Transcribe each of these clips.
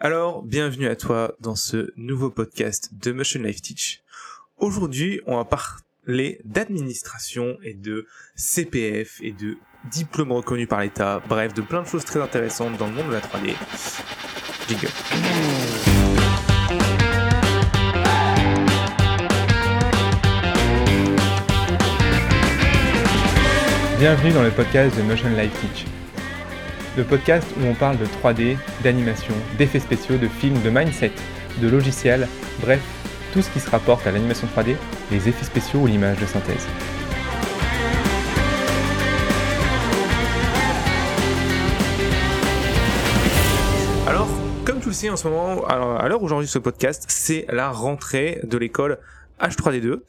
Alors, bienvenue à toi dans ce nouveau podcast de Motion Life Teach. Aujourd'hui, on va parler d'administration et de CPF et de diplômes reconnus par l'État, bref, de plein de choses très intéressantes dans le monde de la 3D. Jingle. Bienvenue dans le podcast de Motion Life Teach le podcast où on parle de 3D, d'animation, d'effets spéciaux, de films, de mindset, de logiciels, bref, tout ce qui se rapporte à l'animation 3D, les effets spéciaux ou l'image de synthèse. Alors, comme tu le sais en ce moment, à l'heure où j'enregistre ce podcast, c'est la rentrée de l'école H3D2.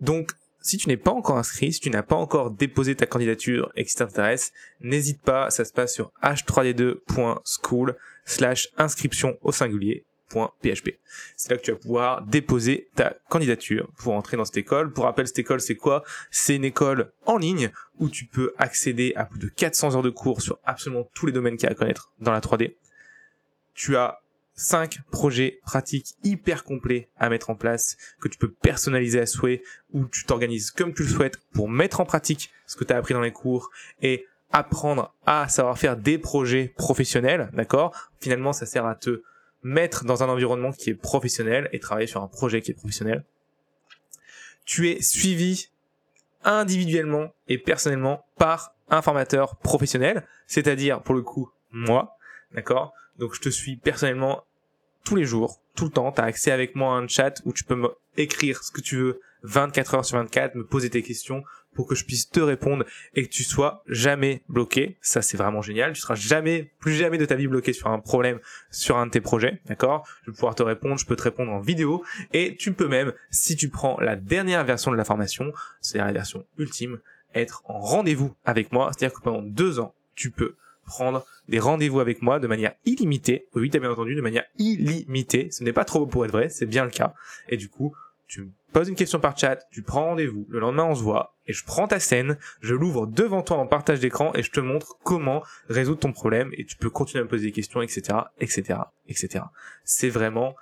Donc, si tu n'es pas encore inscrit, si tu n'as pas encore déposé ta candidature et que ça t'intéresse, n'hésite pas, ça se passe sur h3d2.school slash inscription au singulier .php. C'est là que tu vas pouvoir déposer ta candidature pour entrer dans cette école. Pour rappel, cette école, c'est quoi? C'est une école en ligne où tu peux accéder à plus de 400 heures de cours sur absolument tous les domaines qu'il y a à connaître dans la 3D. Tu as 5 projets pratiques hyper complets à mettre en place, que tu peux personnaliser à souhait, où tu t'organises comme tu le souhaites pour mettre en pratique ce que tu as appris dans les cours et apprendre à savoir faire des projets professionnels, d'accord? Finalement, ça sert à te mettre dans un environnement qui est professionnel et travailler sur un projet qui est professionnel. Tu es suivi individuellement et personnellement par un formateur professionnel, c'est-à-dire pour le coup moi, d'accord? Donc je te suis personnellement tous les jours, tout le temps. Tu as accès avec moi à un chat où tu peux me écrire ce que tu veux 24 heures sur 24, me poser tes questions pour que je puisse te répondre et que tu sois jamais bloqué. Ça, c'est vraiment génial. Tu seras jamais, plus jamais de ta vie bloqué sur un problème, sur un de tes projets. D'accord? Je vais pouvoir te répondre. Je peux te répondre en vidéo et tu peux même, si tu prends la dernière version de la formation, c'est la version ultime, être en rendez-vous avec moi. C'est-à-dire que pendant deux ans, tu peux prendre des rendez-vous avec moi de manière illimitée. Oui, t'as bien entendu, de manière illimitée. Ce n'est pas trop beau pour être vrai, c'est bien le cas. Et du coup, tu me poses une question par chat, tu prends rendez-vous, le lendemain on se voit, et je prends ta scène, je l'ouvre devant toi en partage d'écran, et je te montre comment résoudre ton problème, et tu peux continuer à me poser des questions, etc., etc., etc. C'est vraiment,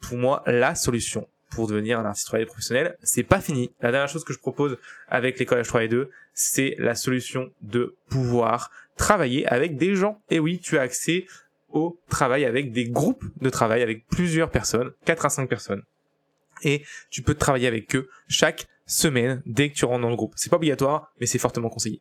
pour moi, la solution pour devenir un artiste 3D professionnel. C'est pas fini. La dernière chose que je propose avec l'école H3D2, c'est la solution de pouvoir travailler avec des gens. Et oui, tu as accès au travail avec des groupes de travail avec plusieurs personnes, 4 à 5 personnes. Et tu peux travailler avec eux chaque semaine dès que tu rentres dans le groupe. C'est pas obligatoire, mais c'est fortement conseillé.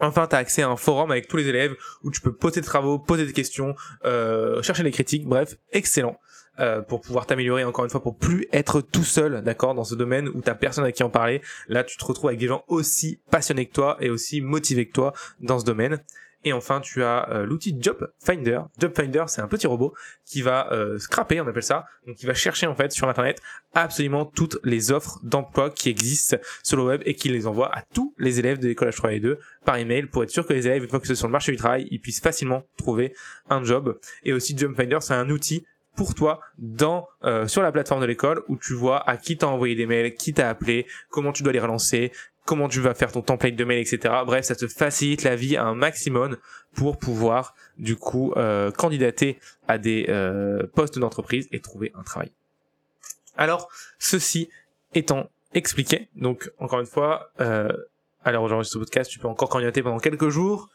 Enfin, tu as accès à un forum avec tous les élèves où tu peux poser des travaux, poser des questions, euh, chercher des critiques, bref, excellent. Euh, pour pouvoir t'améliorer encore une fois, pour plus être tout seul, d'accord, dans ce domaine où t'as personne à qui en parler. Là, tu te retrouves avec des gens aussi passionnés que toi et aussi motivés que toi dans ce domaine. Et enfin, tu as euh, l'outil Job Finder. Job Finder, c'est un petit robot qui va euh, scraper, on appelle ça, donc qui va chercher en fait sur internet absolument toutes les offres d'emploi qui existent sur le web et qui les envoie à tous les élèves de l'école H3 et 2 par email pour être sûr que les élèves, une fois que sont sur le marché du travail, ils puissent facilement trouver un job. Et aussi Job Finder, c'est un outil pour toi dans euh, sur la plateforme de l'école où tu vois à qui t'as envoyé des mails, qui t'a appelé, comment tu dois les relancer, comment tu vas faire ton template de mail, etc. Bref, ça te facilite la vie un maximum pour pouvoir du coup euh, candidater à des euh, postes d'entreprise et trouver un travail. Alors, ceci étant expliqué, donc encore une fois, euh, à l'heure ce podcast, tu peux encore candidater pendant quelques jours.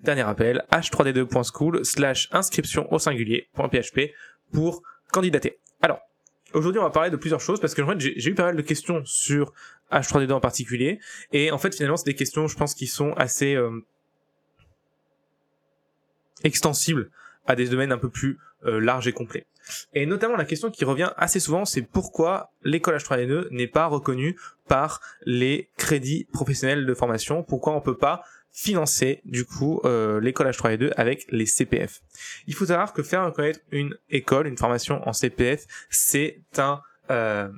Dernier appel, h3d2.school slash inscription au singulier.php pour candidater. Alors, aujourd'hui, on va parler de plusieurs choses parce que j'ai eu pas mal de questions sur H3D2 en particulier. Et en fait, finalement, c'est des questions, je pense, qui sont assez euh, extensibles à des domaines un peu plus euh, larges et complets. Et notamment, la question qui revient assez souvent, c'est pourquoi l'école H3D2 n'est pas reconnue par les crédits professionnels de formation? Pourquoi on peut pas financer du coup euh, l'école H3 et 2 avec les CPF. Il faut savoir que faire reconnaître une école, une formation en CPF, c'est un euh,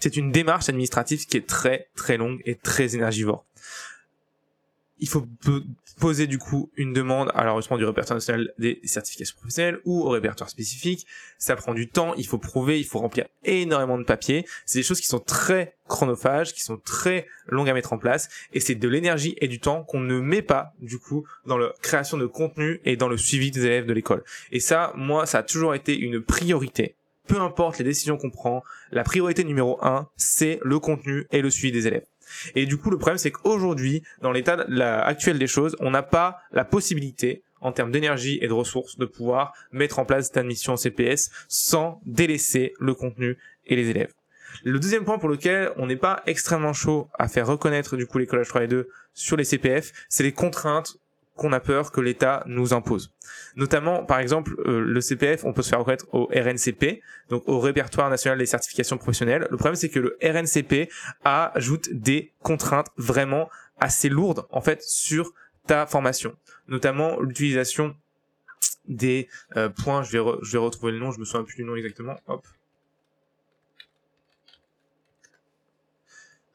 c'est une démarche administrative qui est très très longue et très énergivore. Il faut poser du coup une demande à l'enregistrement du répertoire national des certifications professionnelles ou au répertoire spécifique. Ça prend du temps, il faut prouver, il faut remplir énormément de papiers. C'est des choses qui sont très chronophages, qui sont très longues à mettre en place, et c'est de l'énergie et du temps qu'on ne met pas du coup dans la création de contenu et dans le suivi des élèves de l'école. Et ça, moi, ça a toujours été une priorité peu importe les décisions qu'on prend, la priorité numéro un, c'est le contenu et le suivi des élèves. Et du coup, le problème, c'est qu'aujourd'hui, dans l'état actuel des choses, on n'a pas la possibilité, en termes d'énergie et de ressources, de pouvoir mettre en place cette admission CPS sans délaisser le contenu et les élèves. Le deuxième point pour lequel on n'est pas extrêmement chaud à faire reconnaître du coup les collages 3 et 2 sur les CPF, c'est les contraintes qu'on a peur que l'État nous impose. Notamment, par exemple, euh, le CPF, on peut se faire reconnaître au RNCP, donc au répertoire national des certifications professionnelles. Le problème, c'est que le RNCP ajoute des contraintes vraiment assez lourdes, en fait, sur ta formation. Notamment l'utilisation des euh, points, je vais, je vais retrouver le nom, je me souviens plus du nom exactement, hop.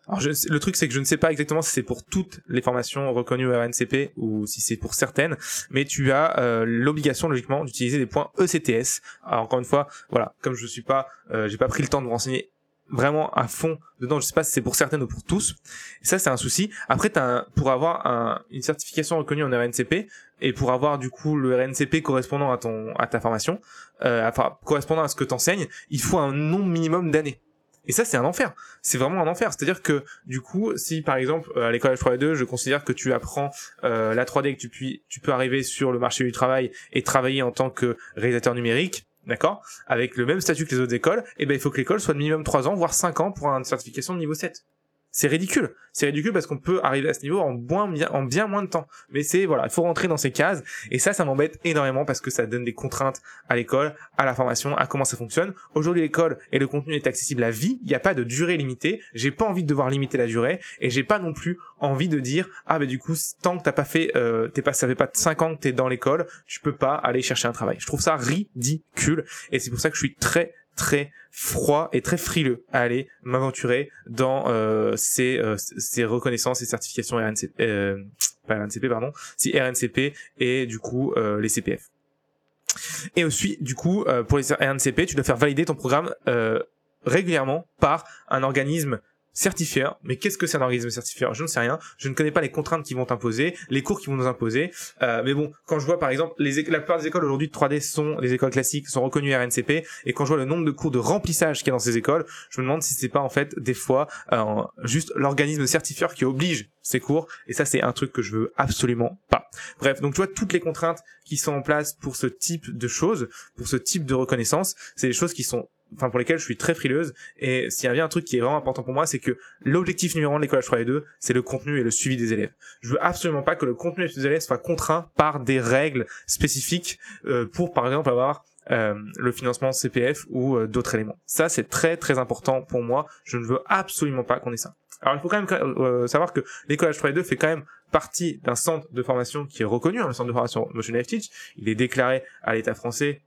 Alors le truc c'est que je ne sais pas exactement si c'est pour toutes les formations reconnues au RNCP ou si c'est pour certaines, mais tu as euh, l'obligation logiquement d'utiliser des points ECTS. Alors encore une fois, voilà, comme je suis pas, euh, j'ai pas pris le temps de me renseigner vraiment à fond dedans, je sais pas si c'est pour certaines ou pour tous. ça c'est un souci. Après pour avoir un, une certification reconnue en RNCP et pour avoir du coup le RNCP correspondant à ton à ta formation, euh, correspondant à ce que t'enseignes, il faut un nombre minimum d'années. Et ça, c'est un enfer. C'est vraiment un enfer. C'est-à-dire que, du coup, si par exemple, euh, à l'école H3 je considère que tu apprends euh, la 3D, que tu, peux arriver sur le marché du travail et travailler en tant que réalisateur numérique, d'accord Avec le même statut que les autres écoles, et eh ben il faut que l'école soit de minimum 3 ans, voire 5 ans pour une certification de niveau 7 c'est ridicule. C'est ridicule parce qu'on peut arriver à ce niveau en bien, en bien moins de temps. Mais c'est, voilà, il faut rentrer dans ces cases. Et ça, ça m'embête énormément parce que ça donne des contraintes à l'école, à la formation, à comment ça fonctionne. Aujourd'hui, l'école et le contenu est accessible à vie. Il n'y a pas de durée limitée. J'ai pas envie de devoir limiter la durée. Et j'ai pas non plus envie de dire, ah, bah, du coup, tant que t'as pas fait, euh, t'es pas, ça fait pas 5 ans que t'es dans l'école, tu peux pas aller chercher un travail. Je trouve ça ridicule. Et c'est pour ça que je suis très, très froid et très frileux à aller m'aventurer dans euh, ces, euh, ces reconnaissances et certifications RNCP, euh, pas RNCP pardon, si RNCP et du coup euh, les CPF. Et aussi du coup euh, pour les RNCP, tu dois faire valider ton programme régulièrement par un organisme certifieur. Mais qu'est-ce que c'est un organisme certifieur Je ne sais rien. Je ne connais pas les contraintes qui vont imposer, les cours qui vont nous imposer. Euh, mais bon, quand je vois par exemple, les la plupart des écoles aujourd'hui de 3D sont des écoles classiques, sont reconnues RNCP, et quand je vois le nombre de cours de remplissage qu'il y a dans ces écoles, je me demande si c'est pas en fait des fois euh, juste l'organisme certifieur qui oblige ces cours. Et ça, c'est un truc que je veux absolument pas. Bref, donc tu vois toutes les contraintes qui sont en place pour ce type de choses, pour ce type de reconnaissance, c'est des choses qui sont enfin pour lesquelles je suis très frileuse. Et s'il y a bien un truc qui est vraiment important pour moi c'est que l'objectif numéro un de l'école H3 c'est le contenu et le suivi des élèves. Je veux absolument pas que le contenu des élèves soit contraint par des règles spécifiques euh, pour par exemple avoir euh, le financement CPF ou euh, d'autres éléments. Ça c'est très très important pour moi. Je ne veux absolument pas qu'on ait ça. Alors il faut quand même savoir que l'école H3 fait quand même partie d'un centre de formation qui est reconnu, un centre de formation Motion Life Teach. Il est déclaré à l'État français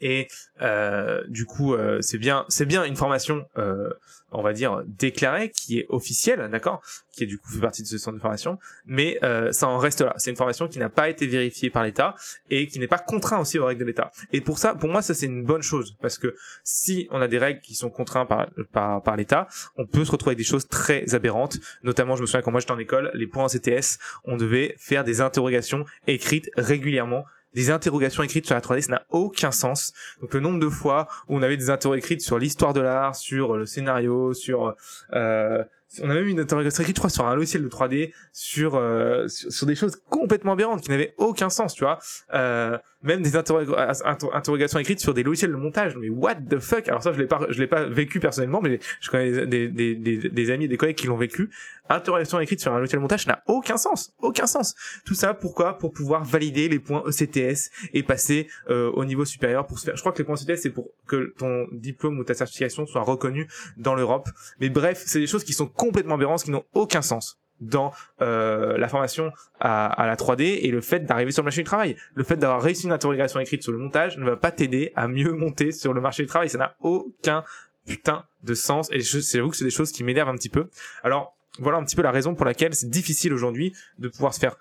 et euh, du coup euh, c'est bien c'est bien une formation euh, on va dire déclarée qui est officielle d'accord qui est du coup fait partie de ce centre de formation. Mais euh, ça en reste là. C'est une formation qui n'a pas été vérifiée par l'État et qui n'est pas contraint aussi aux règles de l'État. Et pour ça pour moi ça c'est une bonne chose. Parce que si on a des règles qui sont contraintes par par, par l'État on peut se retrouver avec des choses très aberrantes. Notamment je me souviens quand moi j'étais en école les points en CTS on devait faire des interrogations écrites régulièrement des interrogations écrites sur la 3D, ça n'a aucun sens. Donc le nombre de fois où on avait des interrogations écrites sur l'histoire de l'art, sur le scénario, sur euh, on a même une interrogation écrite, je crois, sur un logiciel de 3D, sur, euh, sur, des choses complètement aberrantes qui n'avaient aucun sens, tu vois. Euh, même des interrogations écrites sur des logiciels de montage. Mais what the fuck? Alors ça, je l'ai pas, je l'ai pas vécu personnellement, mais je connais des, des, des, des amis et des collègues qui l'ont vécu. Interrogation écrite sur un logiciel de montage n'a aucun sens, aucun sens. Tout ça, pourquoi? Pour pouvoir valider les points ECTS et passer euh, au niveau supérieur pour se faire. Je crois que les points ECTS, c'est pour que ton diplôme ou ta certification soit reconnu dans l'Europe. Mais bref, c'est des choses qui sont complètement aberrantes, qui n'ont aucun sens dans euh, la formation à, à, la 3D et le fait d'arriver sur le marché du travail. Le fait d'avoir réussi une interrogation écrite sur le montage ne va pas t'aider à mieux monter sur le marché du travail. Ça n'a aucun putain de sens. Et j'avoue que c'est des choses qui m'énervent un petit peu. Alors, voilà un petit peu la raison pour laquelle c'est difficile aujourd'hui de pouvoir se faire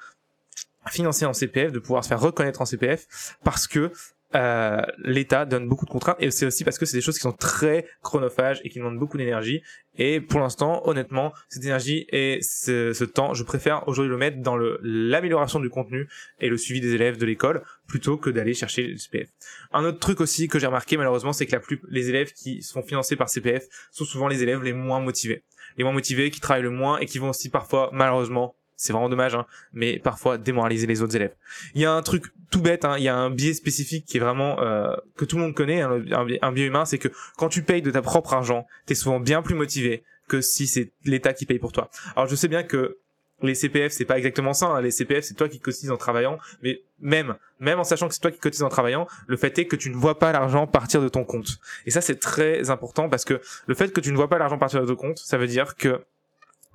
financer en CPF, de pouvoir se faire reconnaître en CPF, parce que euh, l'État donne beaucoup de contraintes et c'est aussi parce que c'est des choses qui sont très chronophages et qui demandent beaucoup d'énergie. Et pour l'instant, honnêtement, cette énergie et ce, ce temps, je préfère aujourd'hui le mettre dans l'amélioration du contenu et le suivi des élèves de l'école plutôt que d'aller chercher le CPF. Un autre truc aussi que j'ai remarqué malheureusement, c'est que la plus, les élèves qui sont financés par CPF sont souvent les élèves les moins motivés. Les moins motivés, qui travaillent le moins et qui vont aussi parfois malheureusement c'est vraiment dommage, hein, mais parfois démoraliser les autres élèves. Il y a un truc tout bête, hein, il y a un biais spécifique qui est vraiment euh, que tout le monde connaît, hein, un, biais, humain, c'est que quand tu payes de ta propre argent, t'es souvent bien plus motivé que si c'est l'État qui paye pour toi. Alors je sais bien que les CPF c'est pas exactement ça, hein. les CPF c'est toi qui cotises en travaillant, mais même même en sachant que c'est toi qui cotises en travaillant, le fait est que tu ne vois pas l'argent partir de ton compte. Et ça c'est très important parce que le fait que tu ne vois pas l'argent partir de ton compte, ça veut dire que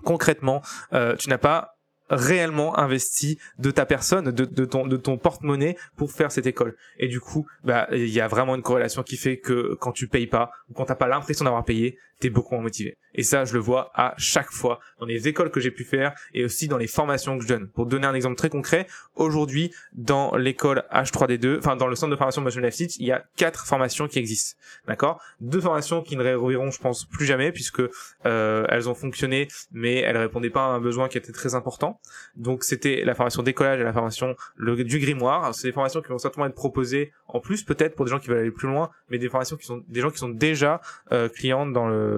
concrètement, euh, tu n'as pas réellement investi de ta personne, de, ton porte-monnaie pour faire cette école. Et du coup, bah, il y a vraiment une corrélation qui fait que quand tu payes pas, ou quand t'as pas l'impression d'avoir payé, beaucoup moins motivé. Et ça, je le vois à chaque fois dans les écoles que j'ai pu faire et aussi dans les formations que je donne. Pour donner un exemple très concret, aujourd'hui, dans l'école H3D2, enfin, dans le centre de formation Motion Life Teach, il y a quatre formations qui existent. D'accord? Deux formations qui ne réouvriront, je pense, plus jamais puisque, euh, elles ont fonctionné, mais elles répondaient pas à un besoin qui était très important. Donc, c'était la formation décollage et la formation du grimoire. C'est des formations qui vont certainement être proposées en plus, peut-être pour des gens qui veulent aller plus loin, mais des formations qui sont, des gens qui sont déjà, euh, clients dans le,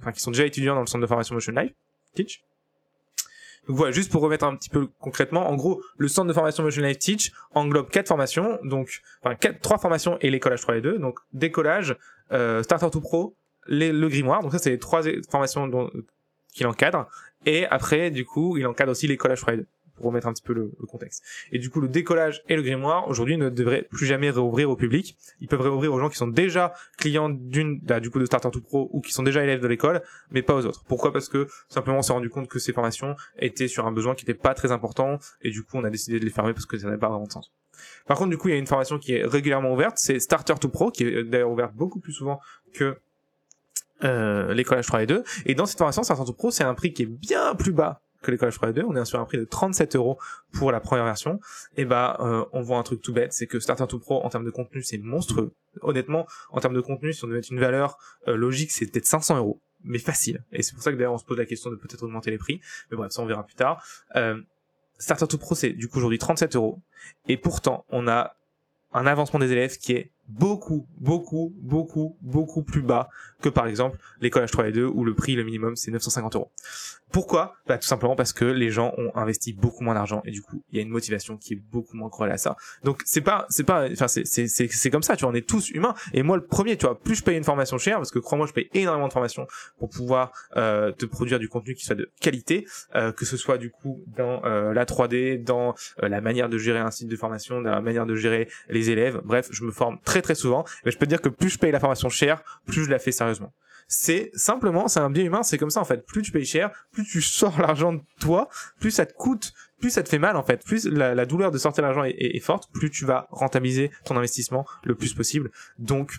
enfin qui sont déjà étudiants dans le centre de formation Motion Life Teach. Donc voilà, juste pour remettre un petit peu concrètement, en gros, le centre de formation Motion Life Teach englobe quatre formations, donc enfin trois formations et l'écolage 3 et 2, donc décollage, euh, Starter to Pro, les, le grimoire, donc ça c'est les trois formations qu'il encadre, et après du coup il encadre aussi l'écolage 3 et 2 pour remettre un petit peu le, contexte. Et du coup, le décollage et le grimoire, aujourd'hui, ne devraient plus jamais réouvrir au public. Ils peuvent réouvrir aux gens qui sont déjà clients d'une, bah, du coup, de Starter to Pro ou qui sont déjà élèves de l'école, mais pas aux autres. Pourquoi? Parce que, simplement, on s'est rendu compte que ces formations étaient sur un besoin qui n'était pas très important, et du coup, on a décidé de les fermer parce que ça n'avait pas vraiment de sens. Par contre, du coup, il y a une formation qui est régulièrement ouverte, c'est Starter to Pro, qui est d'ailleurs ouverte beaucoup plus souvent que euh, l'école H3 et 2. Et dans cette formation, Starter to Pro, c'est un prix qui est bien plus bas que l'école h 2, on est sur un prix de 37 euros pour la première version, et bah euh, on voit un truc tout bête, c'est que Starter to Pro en termes de contenu c'est monstrueux. Honnêtement, en termes de contenu, si on devait mettre une valeur euh, logique, c'est peut-être 500 euros, mais facile. Et c'est pour ça que d'ailleurs on se pose la question de peut-être augmenter les prix, mais bref, ça on verra plus tard. Euh, Starter to Pro c'est du coup aujourd'hui 37 euros, et pourtant on a un avancement des élèves qui est beaucoup, beaucoup, beaucoup, beaucoup plus bas que par exemple l'école H3 et 2 où le prix, le minimum, c'est 950 euros. Pourquoi? Bah tout simplement parce que les gens ont investi beaucoup moins d'argent et du coup il y a une motivation qui est beaucoup moins corrélée à ça. Donc c'est pas, c'est pas, enfin c'est c'est c'est comme ça. Tu vois, on est tous humains et moi le premier, tu vois, plus je paye une formation chère parce que crois-moi, je paye énormément de formations pour pouvoir euh, te produire du contenu qui soit de qualité, euh, que ce soit du coup dans euh, la 3D, dans euh, la manière de gérer un site de formation, dans la manière de gérer les élèves. Bref, je me forme très très souvent. Mais je peux te dire que plus je paye la formation chère, plus je la fais sérieusement c'est simplement, c'est un bien humain, c'est comme ça en fait. Plus tu payes cher, plus tu sors l'argent de toi, plus ça te coûte, plus ça te fait mal en fait. Plus la, douleur de sortir l'argent est, forte, plus tu vas rentabiliser ton investissement le plus possible. Donc,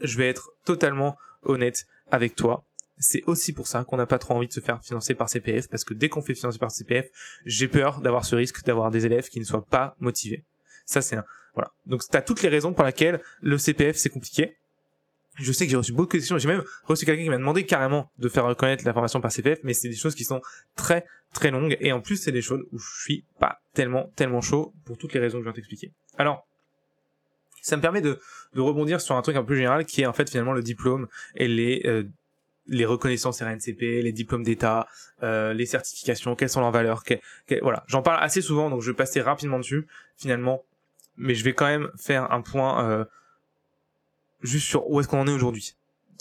je vais être totalement honnête avec toi. C'est aussi pour ça qu'on n'a pas trop envie de se faire financer par CPF, parce que dès qu'on fait financer par CPF, j'ai peur d'avoir ce risque d'avoir des élèves qui ne soient pas motivés. Ça c'est un, voilà. Donc t'as toutes les raisons pour lesquelles le CPF c'est compliqué je sais que j'ai reçu beaucoup de questions. J'ai même reçu quelqu'un qui m'a demandé carrément de faire reconnaître la formation par CPF, mais c'est des choses qui sont très très longues et en plus c'est des choses où je suis pas tellement tellement chaud pour toutes les raisons que je viens t'expliquer. Alors, ça me permet de, de rebondir sur un truc un peu général qui est en fait finalement le diplôme et les euh, les reconnaissances RNCP, les diplômes d'État, euh, les certifications, quelles sont leurs valeurs, voilà. J'en parle assez souvent, donc je vais passer rapidement dessus, finalement, mais je vais quand même faire un point euh, juste sur où est-ce qu'on en est aujourd'hui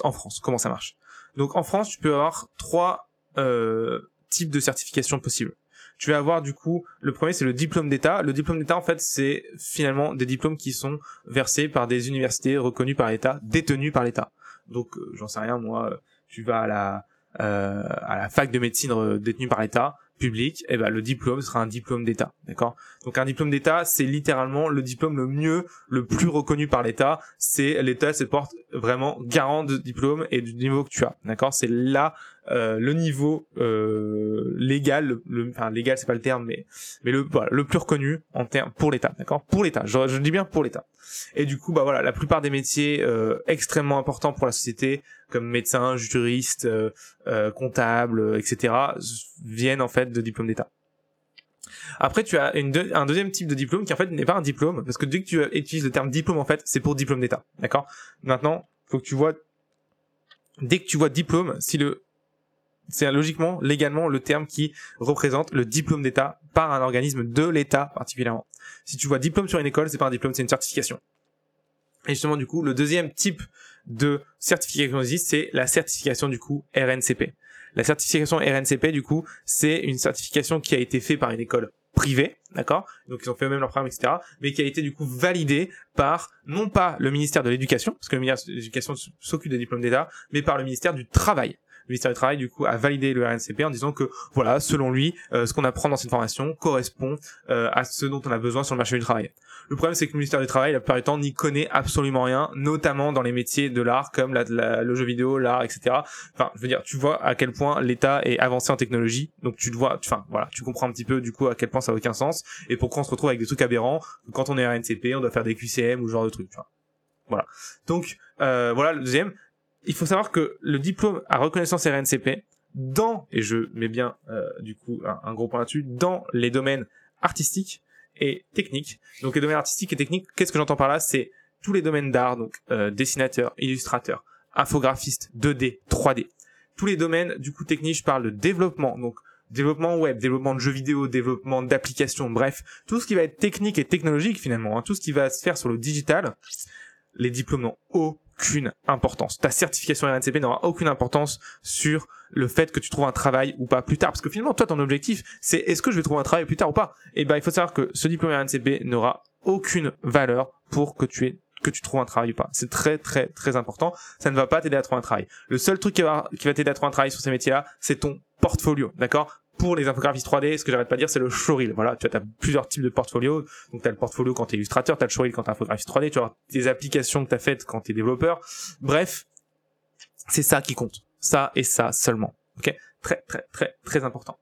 en France, comment ça marche. Donc en France, tu peux avoir trois euh, types de certifications possibles. Tu vas avoir du coup, le premier c'est le diplôme d'État. Le diplôme d'État en fait c'est finalement des diplômes qui sont versés par des universités reconnues par l'État, détenues par l'État. Donc euh, j'en sais rien moi, tu vas à la euh, à la fac de médecine euh, détenue par l'État, public, eh ben le diplôme sera un diplôme d'État, d'accord? Donc un diplôme d'État, c'est littéralement le diplôme le mieux, le plus reconnu par l'État. C'est l'État se porte vraiment garant de diplôme et du niveau que tu as, d'accord? C'est là euh, le niveau euh, légal, le, enfin légal c'est pas le terme, mais mais le le plus reconnu en termes pour l'État, d'accord? Pour l'État, je, je dis bien pour l'État. Et du coup, bah voilà, la plupart des métiers euh, extrêmement importants pour la société, comme médecin, juriste, euh, comptable, etc., viennent en fait de diplômes d'État. Après, tu as un deuxième type de diplôme qui en fait n'est pas un diplôme, parce que dès que tu utilises le terme diplôme, en fait, c'est pour diplôme d'État, d'accord? Maintenant, faut que tu vois, dès que tu vois diplôme, si le c'est logiquement, légalement, le terme qui représente le diplôme d'État par un organisme de l'État particulièrement. Si tu vois diplôme sur une école, c'est pas un diplôme, c'est une certification. Et justement, du coup, le deuxième type de certification existe, c'est la certification du coup RNCP. La certification RNCP, du coup, c'est une certification qui a été faite par une école privée, d'accord? Donc ils ont fait eux-mêmes leur programme, etc. Mais qui a été du coup validée par non pas le ministère de l'Éducation, parce que le ministère de l'Éducation s'occupe des diplômes d'État, mais par le ministère du Travail le ministère du Travail du coup a validé le RNCP en disant que voilà, selon lui, euh, ce qu'on apprend dans cette formation correspond euh, à ce dont on a besoin sur le marché du travail. Le problème c'est que le ministère du Travail la plupart du temps n'y connaît absolument rien, notamment dans les métiers de l'art comme la, le jeu vidéo, l'art, etc. Enfin, je veux dire, tu vois à quel point l'État est avancé en technologie, donc tu le vois, enfin voilà, tu comprends un petit peu du coup à quel point ça n'a aucun sens et pourquoi on se retrouve avec des trucs aberrants. Quand on est RNCP, on doit faire des QCM ou ce genre de trucs. Vois. Voilà. Donc euh, voilà le deuxième il faut savoir que le diplôme à reconnaissance RNCP, dans, et je mets bien euh, du coup un, gros point là-dessus, dans les domaines artistiques et techniques. Donc les domaines artistiques et techniques, qu'est-ce que j'entends par là? C'est tous les domaines d'art, donc euh, dessinateur, illustrateur, infographiste, 2D, 3D. Tous les domaines du coup techniques, je parle de développement, donc développement web, développement de jeux vidéo, développement d'applications, bref, tout ce qui va être technique et technologique finalement, hein, tout ce qui va se faire sur le digital, les diplômes n'ont aucune importance. Ta certification RNCP n'aura aucune importance sur le fait que tu trouves un travail ou pas plus tard. Parce que finalement, toi, ton objectif, c'est est-ce que je vais trouver un travail plus tard ou pas? Et eh ben, il faut savoir que ce diplôme RNCP n'aura aucune valeur pour que tu aies que tu trouves un travail ou pas. C'est très très très important. Ça ne va pas t'aider à trouver un travail. Le seul truc qui va, qui va t'aider à trouver un travail sur ces métiers-là, c'est ton portfolio, d'accord? Pour les infographistes 3D, ce que j'arrête pas de dire, c'est le showreel. Voilà, tu as, plusieurs types de portfolio. Donc, tu as le portfolio quand tu es illustrateur, tu as le showreel quand tu es infographiste 3D, tu as tes applications que tu as faites quand tu es développeur. Bref, c'est ça qui compte. Ça et ça seulement. Ok? Très, très, très, très important.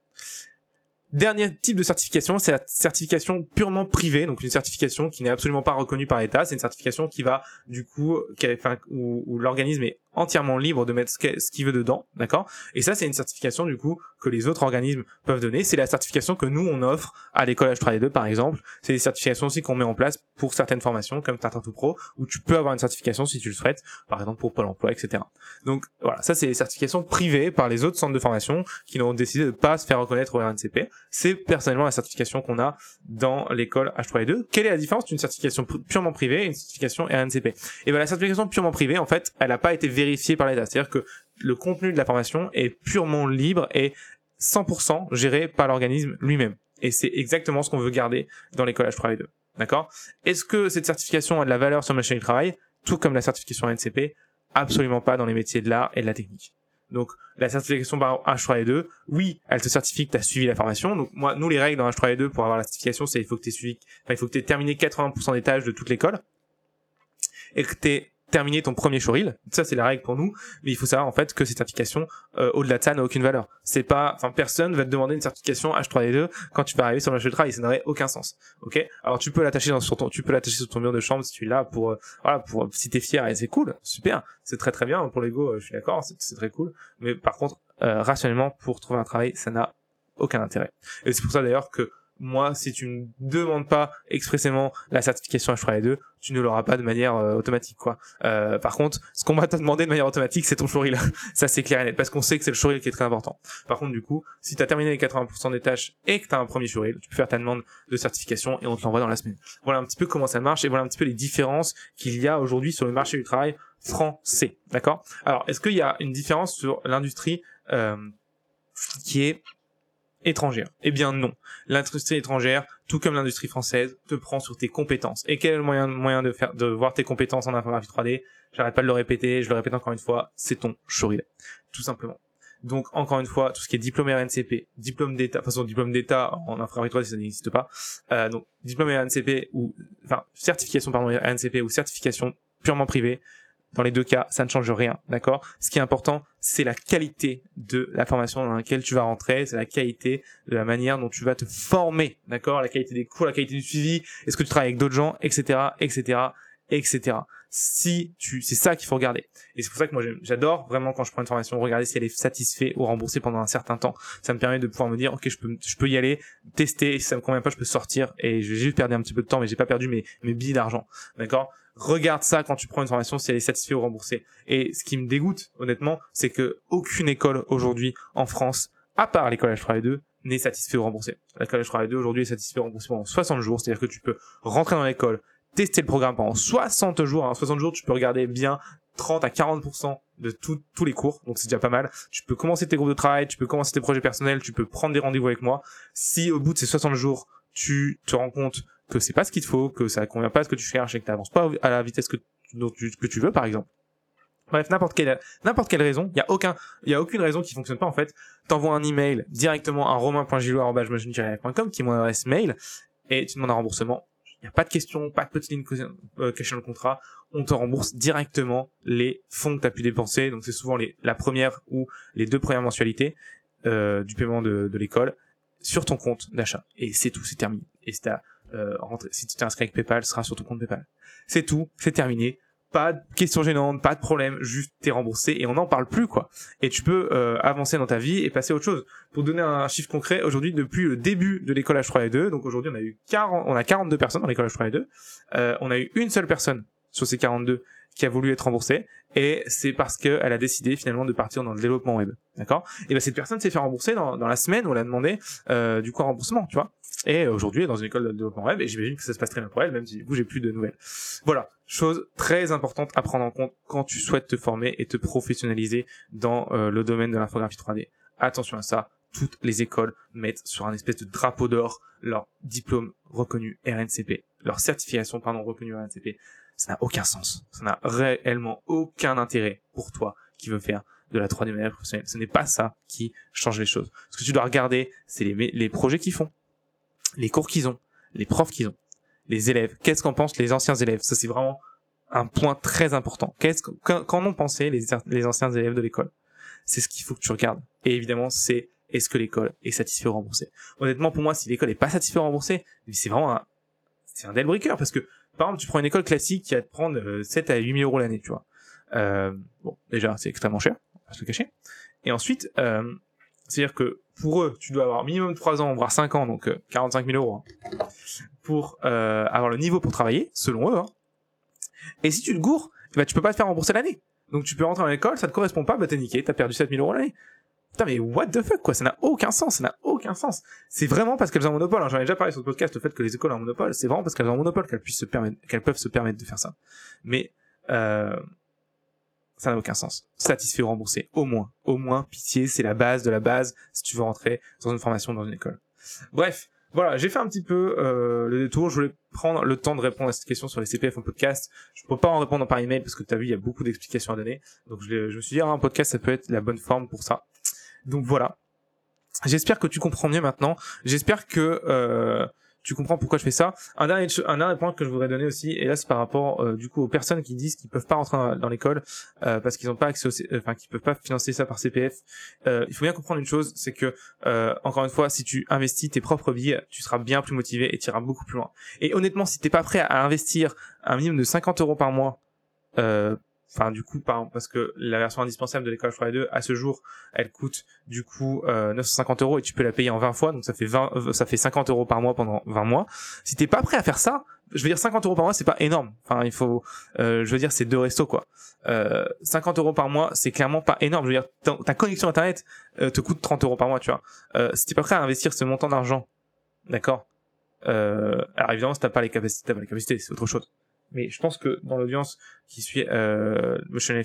Dernier type de certification, c'est la certification purement privée, donc une certification qui n'est absolument pas reconnue par l'État. C'est une certification qui va, du coup, qui enfin, où l'organisme est entièrement libre de mettre ce qu'il veut dedans, d'accord? Et ça, c'est une certification du coup que les autres organismes peuvent donner. C'est la certification que nous on offre à l'école H3D2 par exemple. C'est des certifications aussi qu'on met en place pour certaines formations comme Tartarto Pro où tu peux avoir une certification si tu le souhaites, par exemple pour Pôle Emploi, etc. Donc voilà, ça c'est des certifications privées par les autres centres de formation qui ont décidé de pas se faire reconnaître au RNCP. C'est personnellement la certification qu'on a dans l'école H3D2. Quelle est la différence d'une certification purement privée et une certification RNCP Et ben la certification purement privée en fait, elle n'a pas été vérifiée vérifié par l'État. C'est-à-dire que le contenu de la formation est purement libre et 100% géré par l'organisme lui-même. Et c'est exactement ce qu'on veut garder dans l'école H3 2. D'accord? Est-ce que cette certification a de la valeur sur le marché du travail, tout comme la certification NCP Absolument pas dans les métiers de l'art et de la technique. Donc la certification par H3 oui, elle te certifie que tu as suivi la formation. Donc moi, nous les règles dans H3 2 pour avoir la certification, c'est il faut que tu suivi, enfin, il faut que aies terminé 80% des tâches de toute l'école et que tu terminer ton premier showreel. Ça, c'est la règle pour nous. Mais il faut savoir, en fait, que cette certification, euh, au-delà de ça, n'a aucune valeur. C'est pas, enfin, personne va te demander une certification H3D2 quand tu vas arriver sur le marché du travail. Ça n'aurait aucun sens. Ok? Alors, tu peux l'attacher sur ton, tu peux l'attacher sur ton mur de chambre si tu là pour, euh, voilà, pour, si t'es fier et c'est cool. Super. C'est très très bien. Pour l'ego, euh, je suis d'accord. C'est très cool. Mais par contre, rationnellement, pour trouver un travail, ça n'a aucun intérêt. Et c'est pour ça d'ailleurs que moi, si tu ne demandes pas expressément la certification H3 tu ne l'auras pas de manière euh, automatique, quoi. Euh, par contre, ce qu'on va te demander de manière automatique, c'est ton showreel. ça, c'est clair et net, parce qu'on sait que c'est le showreel qui est très important. Par contre, du coup, si tu as terminé les 80% des tâches et que tu as un premier showreel, tu peux faire ta demande de certification et on te l'envoie dans la semaine. Voilà un petit peu comment ça marche et voilà un petit peu les différences qu'il y a aujourd'hui sur le marché du travail français. D'accord? Alors, est-ce qu'il y a une différence sur l'industrie euh, qui est étrangère Eh bien non. L'industrie étrangère, tout comme l'industrie française, te prend sur tes compétences. Et quel est le moyen, de faire, de voir tes compétences en infographie 3D J'arrête pas de le répéter, je le répète encore une fois, c'est ton showreel. Tout simplement. Donc encore une fois, tout ce qui est diplôme RNCP, diplôme d'état, enfin diplôme d'état en infographie 3D ça n'existe pas. Euh, donc diplôme RNCP ou enfin certification pardon RNCP ou certification purement privée, Dans les deux cas, ça ne change rien, d'accord? Ce qui est important, c'est la qualité de la formation dans laquelle tu vas rentrer, c'est la qualité de la manière dont tu vas te former, d'accord? La qualité des cours, la qualité du suivi, est-ce que tu travailles avec d'autres gens, etc., etc., etc si tu c'est ça qu'il faut regarder. Et c'est pour ça que moi j'adore vraiment quand je prends une formation regarder si elle est satisfaite ou remboursée pendant un certain temps. Ça me permet de pouvoir me dire ok je peux je peux y aller tester et si ça me convient pas je peux sortir. Et je vais juste perdre un petit peu de temps mais j'ai pas perdu mes mes billets d'argent d'accord? Regarde ça quand tu prends une formation si elle est satisfaite ou remboursée et ce qui me dégoûte honnêtement c'est que aucune école aujourd'hui en France à part l'école H3 2 n'est satisfait ou remboursé. L'école H3 2 aujourd'hui est satisfait ou remboursé pendant 60 jours, c'est-à-dire que tu peux rentrer dans l'école, tester le programme pendant 60 jours. En 60 jours, tu peux regarder bien 30 à 40% de tous les cours, donc c'est déjà pas mal. Tu peux commencer tes groupes de travail, tu peux commencer tes projets personnels, tu peux prendre des rendez-vous avec moi. Si au bout de ces 60 jours, tu te rends compte que c'est pas ce qu'il te faut, que ça convient pas à ce que tu cherches et que tu n'avances pas à la vitesse que, tu, veux, par exemple. Bref, n'importe quelle n'importe quelle raison, il y a aucun il y a aucune raison qui fonctionne pas en fait. T'envoies un email directement à romain.gilo@machine.com qui est mon mail et tu demandes un remboursement il n'y a pas de question, pas de petite ligne euh, cachée dans le contrat. On te rembourse directement les fonds que tu as pu dépenser. Donc c'est souvent les, la première ou les deux premières mensualités euh, du paiement de, de l'école sur ton compte d'achat. Et c'est tout, c'est terminé. Et si, as, euh, rentré, si tu t'es inscrit avec PayPal, ce sera sur ton compte PayPal. C'est tout, c'est terminé pas de questions gênantes, pas de problème, juste t'es remboursé et on n'en parle plus quoi. Et tu peux euh, avancer dans ta vie et passer à autre chose. Pour donner un chiffre concret, aujourd'hui depuis le début de l'école H3 et 2, donc aujourd'hui on a eu 40, on a 42 personnes dans l'école H3 et 2, euh, on a eu une seule personne sur ces 42 qui a voulu être remboursée et c'est parce qu'elle a décidé finalement de partir dans le développement web, d'accord? Et ben cette personne s'est fait rembourser dans, dans la semaine où elle a demandé euh, du coup remboursement, tu vois? Et aujourd'hui elle est dans une école de développement web et j'imagine que ça se passe très bien pour elle même si vous j'ai plus de nouvelles. Voilà, chose très importante à prendre en compte quand tu souhaites te former et te professionnaliser dans euh, le domaine de l'infographie 3D. Attention à ça, toutes les écoles mettent sur un espèce de drapeau d'or leur diplôme reconnu RNCP, leur certification pardon reconnue RNCP. Ça n'a aucun sens. Ça n'a réellement aucun intérêt pour toi qui veux faire de la 3D manière professionnelle. Ce n'est pas ça qui change les choses. Ce que tu dois regarder, c'est les, les projets qu'ils font, les cours qu'ils ont, les profs qu'ils ont, les élèves. Qu'est-ce qu'en pensent les anciens élèves? Ça, c'est vraiment un point très important. Qu'est-ce qu'en ont pensé les, anciens élèves de l'école? C'est ce qu'il faut que tu regardes. Et évidemment, c'est est-ce que l'école est satisfait ou remboursée? Honnêtement, pour moi, si l'école est pas satisfait ou remboursée, c'est vraiment un, c'est un deal parce que par exemple, tu prends une école classique qui va te prendre 7 euh, à 8 000 euros l'année, tu vois. Euh, bon, déjà, c'est extrêmement cher, on va se le cacher. Et ensuite, euh, c'est-à-dire que pour eux, tu dois avoir minimum 3 ans, voire 5 ans, donc 45 euh, 000 euros, hein, pour euh, avoir le niveau pour travailler, selon eux. Hein. Et si tu te gourres, bah, tu peux pas te faire rembourser l'année. Donc tu peux rentrer dans l'école, ça te correspond pas, bah t'es niqué, t'as perdu 000 euros l'année. Putain mais what the fuck quoi, ça n'a aucun sens, ça n'a aucun sens. C'est vraiment parce qu'elles ont un monopole. J'en ai déjà parlé sur le podcast, le fait que les écoles ont un monopole, c'est vraiment parce qu'elles ont un monopole qu'elles puissent se permettre, qu'elles peuvent se permettre de faire ça. Mais euh, ça n'a aucun sens. Satisfait ou remboursé, au moins. Au moins, pitié, c'est la base de la base si tu veux rentrer dans une formation dans une école. Bref, voilà, j'ai fait un petit peu euh, le détour. Je voulais prendre le temps de répondre à cette question sur les CPF en podcast. Je peux pas en répondre par email parce que tu as vu, il y a beaucoup d'explications à donner. Donc je, je me suis dit, ah, un podcast, ça peut être la bonne forme pour ça. Donc voilà. J'espère que tu comprends mieux maintenant. J'espère que euh, tu comprends pourquoi je fais ça. Un dernier, point que je voudrais donner aussi, et là c'est par rapport euh, du coup aux personnes qui disent qu'ils peuvent pas rentrer dans, l'école euh, parce qu'ils n'ont pas accès, au, enfin qu'ils peuvent pas financer ça par CPF. Il faut bien comprendre une chose, c'est que encore une fois, si tu investis tes propres billets, tu seras bien plus motivé et tu iras beaucoup plus loin. Et honnêtement, si t'es pas prêt à investir un minimum de 50 euros par mois enfin du coup parce que la version indispensable de l'école Friday 2 à ce jour elle coûte du coup euh, 950 euros et tu peux la payer en 20 fois. Donc ça fait 20 euh, ça fait 50 euros par mois pendant 20 mois. Si t'es pas prêt à faire ça je veux dire 50 euros par mois c'est pas énorme. Enfin il faut euh, je veux dire c'est deux restos quoi. Euh, 50 euros par mois c'est clairement pas énorme. Je veux dire ta, ta connexion internet euh, te coûte 30 euros par mois tu vois. Euh, si t'es pas prêt à investir ce montant d'argent d'accord alors évidemment si t'as pas les capacités t'as pas les capacités c'est autre chose mais je pense que dans l'audience qui suit euh, Motion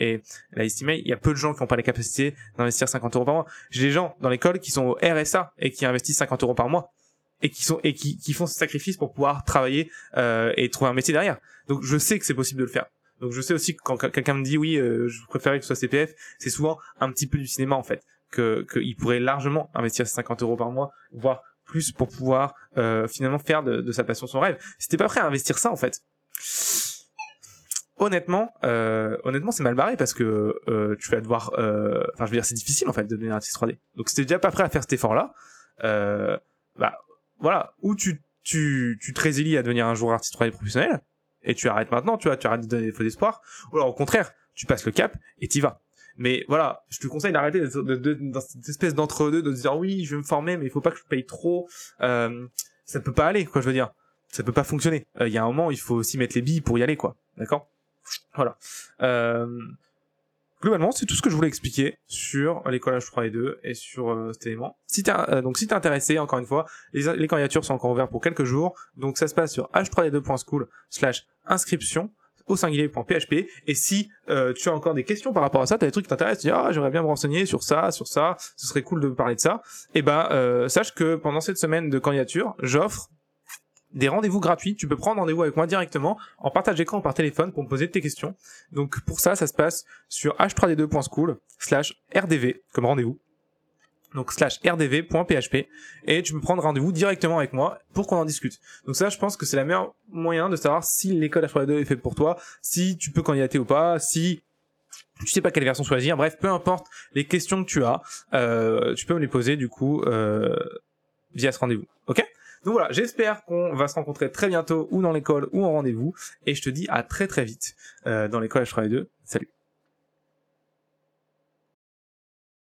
et la Estimate, il y a peu de gens qui n'ont pas les capacités d'investir 50 euros par mois. J'ai des gens dans l'école qui sont au RSA et qui investissent 50 euros par mois et qui sont et qui, qui font ce sacrifice pour pouvoir travailler euh, et trouver un métier derrière. Donc je sais que c'est possible de le faire. Donc je sais aussi que quand quelqu'un me dit oui, euh, je préférerais que ce soit CPF, c'est souvent un petit peu du cinéma en fait, que qu'il pourrait largement investir 50 euros par mois, voire plus pour pouvoir euh, finalement faire de, de sa passion son rêve. Si t'es pas prêt à investir ça en fait, honnêtement, euh, honnêtement, c'est mal barré parce que euh, tu vas devoir, euh, enfin, je veux dire, c'est difficile en fait de devenir artiste 3D. Donc, si t'es déjà pas prêt à faire cet effort-là, euh, bah, voilà, ou tu, tu, tu te résilies à devenir un jour artiste 3D professionnel et tu arrêtes maintenant, tu vois, tu arrêtes de donner des faux espoirs, ou alors au contraire, tu passes le cap et t'y vas. Mais voilà, je te conseille d'arrêter dans cette espèce d'entre-deux, de dire oui, je vais me former, mais il faut pas que je paye trop. Euh, ça peut pas aller, quoi, je veux dire. Ça peut pas fonctionner. Euh, Il y a un moment, il faut aussi mettre les billes pour y aller, quoi. D'accord? Voilà. Euh, globalement, c'est tout ce que je voulais expliquer sur l'école H3 et 2 et sur euh, cet élément. Si t'es, euh, donc si t'es intéressé, encore une fois, les, les candidatures sont encore ouvertes pour quelques jours. Donc ça se passe sur h3d2.school slash inscription au singulier.php et si euh, tu as encore des questions par rapport à ça, tu as des trucs qui t'intéressent, tu dis ah j'aimerais bien me renseigner sur ça, sur ça, ce serait cool de parler de ça, et ben euh, sache que pendant cette semaine de candidature, j'offre des rendez-vous gratuits, tu peux prendre rendez-vous avec moi directement en partage d'écran ou par téléphone pour me poser tes questions. Donc pour ça, ça se passe sur h3d2.school slash rdv comme rendez-vous donc slash rdv.php et tu peux prendre rendez-vous directement avec moi pour qu'on en discute. Donc ça, je pense que c'est la meilleure moyen de savoir si l'école H3D2 est faite pour toi, si tu peux candidater ou pas, si tu sais pas quelle version choisir, bref, peu importe les questions que tu as, euh, tu peux me les poser du coup euh, via ce rendez-vous. Ok? Donc voilà, j'espère qu'on va se rencontrer très bientôt ou dans l'école ou en rendez-vous et je te dis à très très vite euh, dans l'école H3D2. Salut